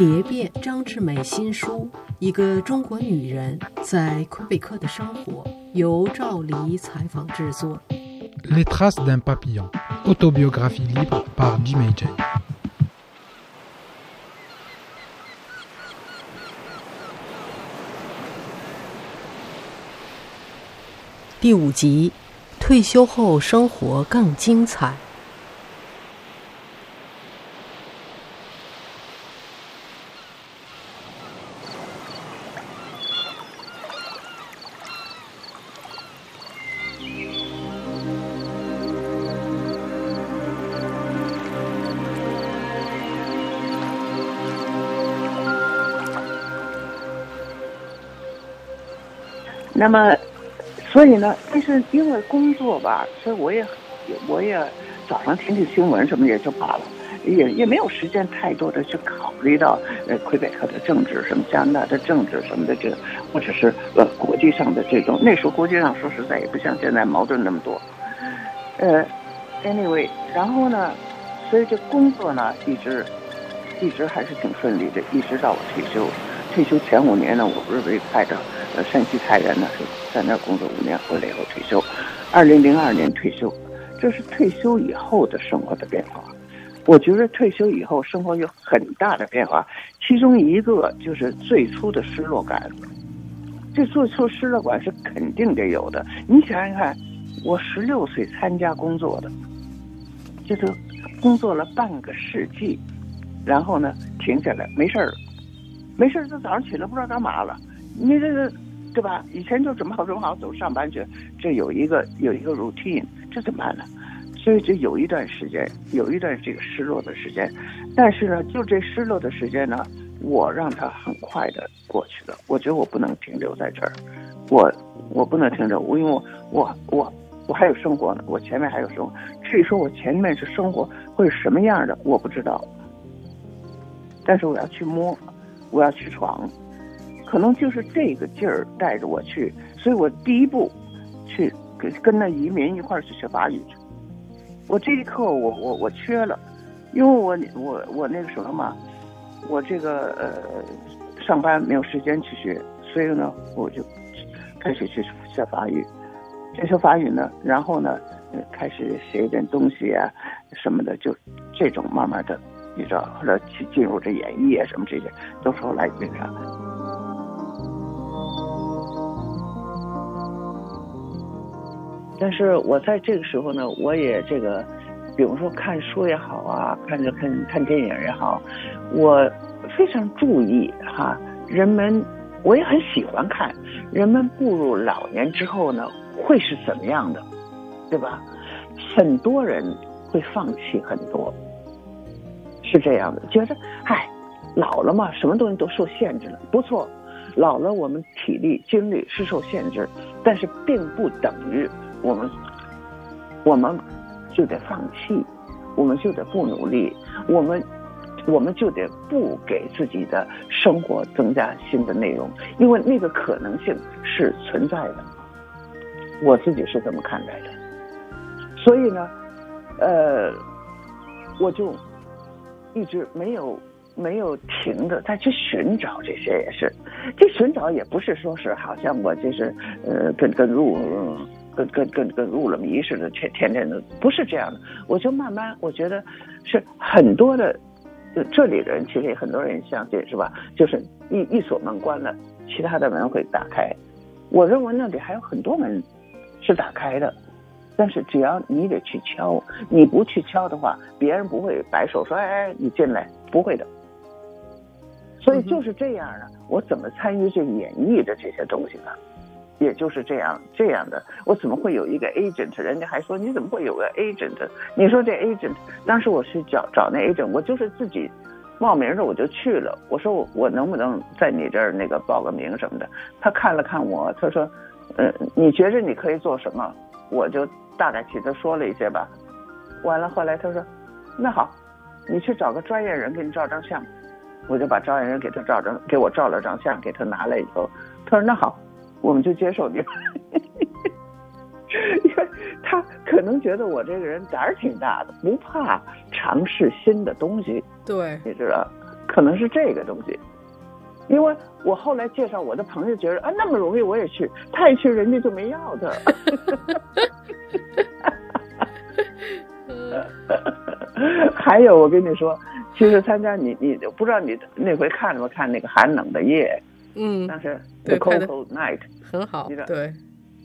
蝶变张志美新书《一个中国女人在魁北克的生活》，由赵黎采访制作。Les traces d'un papillon, autobiographie libre par Jimmy J. 第五集，退休后生活更精彩。那么，所以呢，但是因为工作吧，所以我也，我也早上听听新闻什么也就罢了，也也没有时间太多的去考虑到呃魁北克的政治什么加拿大的政治什么的这，或者是呃国际上的这种。那时候国际上说实在也不像现在矛盾那么多。呃，anyway，然后呢，所以这工作呢一直一直还是挺顺利的，一直到我退休。退休前五年呢，我不是被派到呃山西太原呢，是在那儿工作五年，回来以后退休。二零零二年退休，这是退休以后的生活的变化。我觉得退休以后生活有很大的变化，其中一个就是最初的失落感。这最初失落感是肯定得有的。你想想看，我十六岁参加工作的，就是工作了半个世纪，然后呢停下来没事儿。没事，就早上起来不知道干嘛了。你这个，对吧？以前就准备好准备好走上班去，这有一个有一个 routine，这怎么办呢？所以就有一段时间，有一段这个失落的时间。但是呢，就这失落的时间呢，我让它很快的过去了。我觉得我不能停留在这儿，我我不能停留，我因为我我我我还有生活呢，我前面还有生活。至于说我前面是生活会是什么样的，我不知道。但是我要去摸。我要去闯，可能就是这个劲儿带着我去，所以我第一步去跟跟那移民一块儿去学法语去。我这一课我我我缺了，因为我我我那个什么嘛，我这个呃上班没有时间去学，所以呢我就开始去学法语。学法语呢，然后呢开始写一点东西啊什么的，就这种慢慢的。你知道，后来去进入这演艺啊什么这些，都是后来那啥。但是我在这个时候呢，我也这个，比如说看书也好啊，看着看看电影也好，我非常注意哈，人们我也很喜欢看，人们步入老年之后呢，会是怎么样的，对吧？很多人会放弃很多。是这样的，觉得，嗨，老了嘛，什么东西都受限制了。不错，老了我们体力精力是受限制，但是并不等于我们，我们就得放弃，我们就得不努力，我们，我们就得不给自己的生活增加新的内容，因为那个可能性是存在的。我自己是这么看待的，所以呢，呃，我就。一直没有没有停的再去寻找这些也是，这寻找也不是说是好像我就是呃跟跟入跟跟跟跟入了迷似的，天天天的不是这样的。我就慢慢我觉得是很多的这里的人其实也很多人相信是吧？就是一一锁门关了，其他的门会打开。我认为那里还有很多门是打开的。但是只要你得去敲，你不去敲的话，别人不会摆手说：“哎哎，你进来。”不会的。所以就是这样的，我怎么参与这演绎的这些东西呢？也就是这样这样的，我怎么会有一个 agent？人家还说你怎么会有个 agent？你说这 agent，当时我去找找那 agent，我就是自己冒名的我就去了。我说我我能不能在你这儿那个报个名什么的？他看了看我，他说：“呃，你觉着你可以做什么？”我就。大概替他说了一些吧，完了后来他说：“那好，你去找个专业人给你照张相。”我就把专业人给他照张，给我照了张相，给他拿来以后，他说：“那好，我们就接受你。”因为他可能觉得我这个人胆儿挺大的，不怕尝试新的东西。对，你知道，可能是这个东西。因为我后来介绍我的朋友，觉得啊那么容易我也去，他一去人家就没要他。还有我跟你说，其实参加你你不知道你那回看了没看那个寒冷的夜，嗯，当时 The Cold Cold Night，很好你的，对，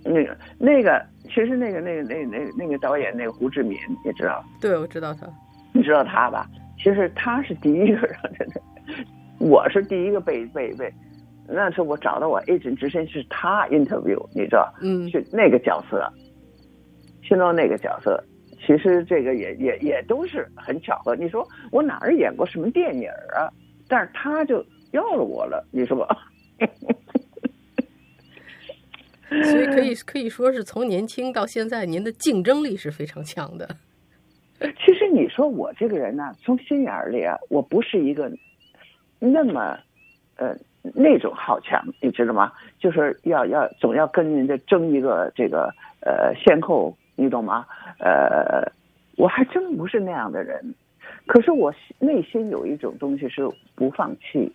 那个那个其实那个那个那那那个导演那个胡志敏，你知道。对，我知道他，你知道他吧？其实他是第一个让真的，我是第一个被被被，那是我找到我 agent 之前是他 interview，你知道，嗯，是那个角色，现在那个角色，其实这个也也也都是很巧合。你说我哪儿演过什么电影啊？但是他就要了我了，你说吧？所以可以可以说是从年轻到现在，您的竞争力是非常强的。其实你说我这个人呢，从心眼里啊，我不是一个那么呃那种好强，你知道吗？就是要要总要跟人家争一个这个呃先后，你懂吗？呃，我还真不是那样的人。可是我内心有一种东西是不放弃，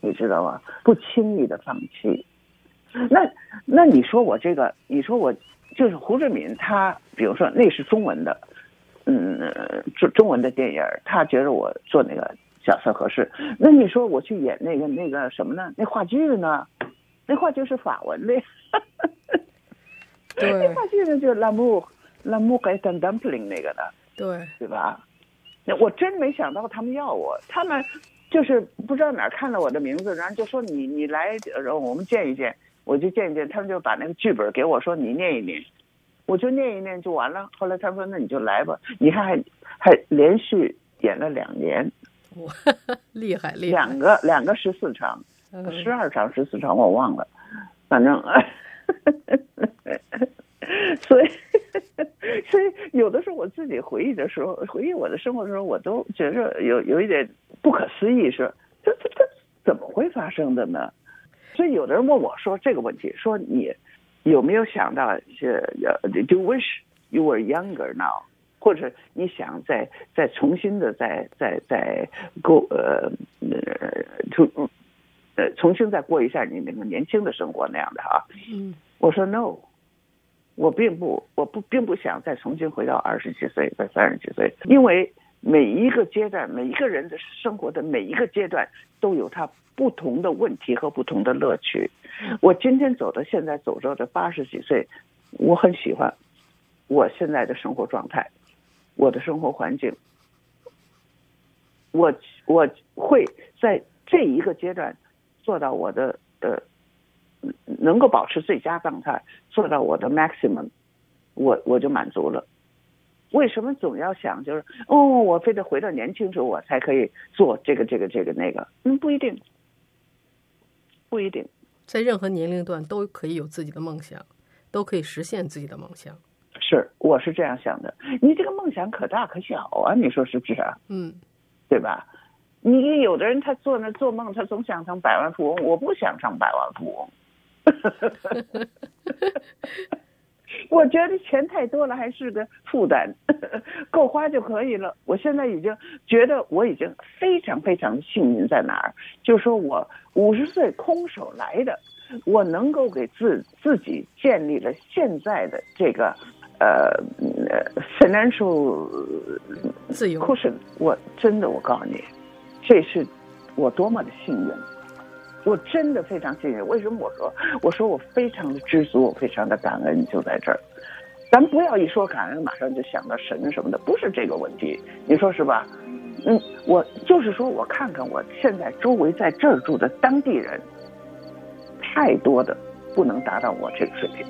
你知道吗？不轻易的放弃。那那你说我这个，你说我就是胡志敏，他比如说那是中文的，嗯，中中文的电影，他觉得我做那个角色合适。那你说我去演那个那个什么呢？那话剧呢？那话剧是法文的，对那话剧呢就是《拉姆拉姆盖丹 dumpling》那个的，对，对吧？那我真没想到他们要我，他们就是不知道哪儿看到我的名字，然后就说你你来，然后我们见一见，我就见一见，他们就把那个剧本给我说你念一念，我就念一念就完了。后来他说那你就来吧，你看还还连续演了两年，我厉害厉害，两个两个十四场，嗯十二场十四场我忘了，反正，所以 所以有的时候我自己回忆的时候，回忆我的生活的时候，我都觉着有有一点不可思议，是这这这怎么会发生的呢？所以有的人问我说这个问题，说你有没有想到是呃，Do you wish you were younger now？或者你想再再重新的再再再过呃呃重呃重新再过一下你那个年轻的生活那样的哈？嗯我说 no，我并不我不并不想再重新回到二十几岁再三十几岁，因为每一个阶段每一个人的生活的每一个阶段都有他不同的问题和不同的乐趣。我今天走到现在走到这八十几岁，我很喜欢我现在的生活状态。我的生活环境，我我会在这一个阶段做到我的呃能够保持最佳状态，做到我的 maximum，我我就满足了。为什么总要想就是哦，我非得回到年轻时候我才可以做这个这个这个那个？嗯，不一定，不一定。在任何年龄段都可以有自己的梦想，都可以实现自己的梦想。是，我是这样想的。你这个梦想可大可小啊，你说是不是啊？嗯，对吧？你有的人他做那做梦，他总想成百万富翁，我不想成百万富翁。我觉得钱太多了还是个负担，够花就可以了。我现在已经觉得我已经非常非常幸运，在哪儿？就是说我五十岁空手来的，我能够给自自己建立了现在的这个呃呃 financial 自由 cushion。我真的，我告诉你，这是我多么的幸运。我真的非常幸运。为什么我说我说我非常的知足，我非常的感恩，就在这儿。咱不要一说感恩，马上就想到神什么的，不是这个问题。你说是吧？嗯，我就是说我看看我现在周围在这儿住的当地人，太多的不能达到我这个水平。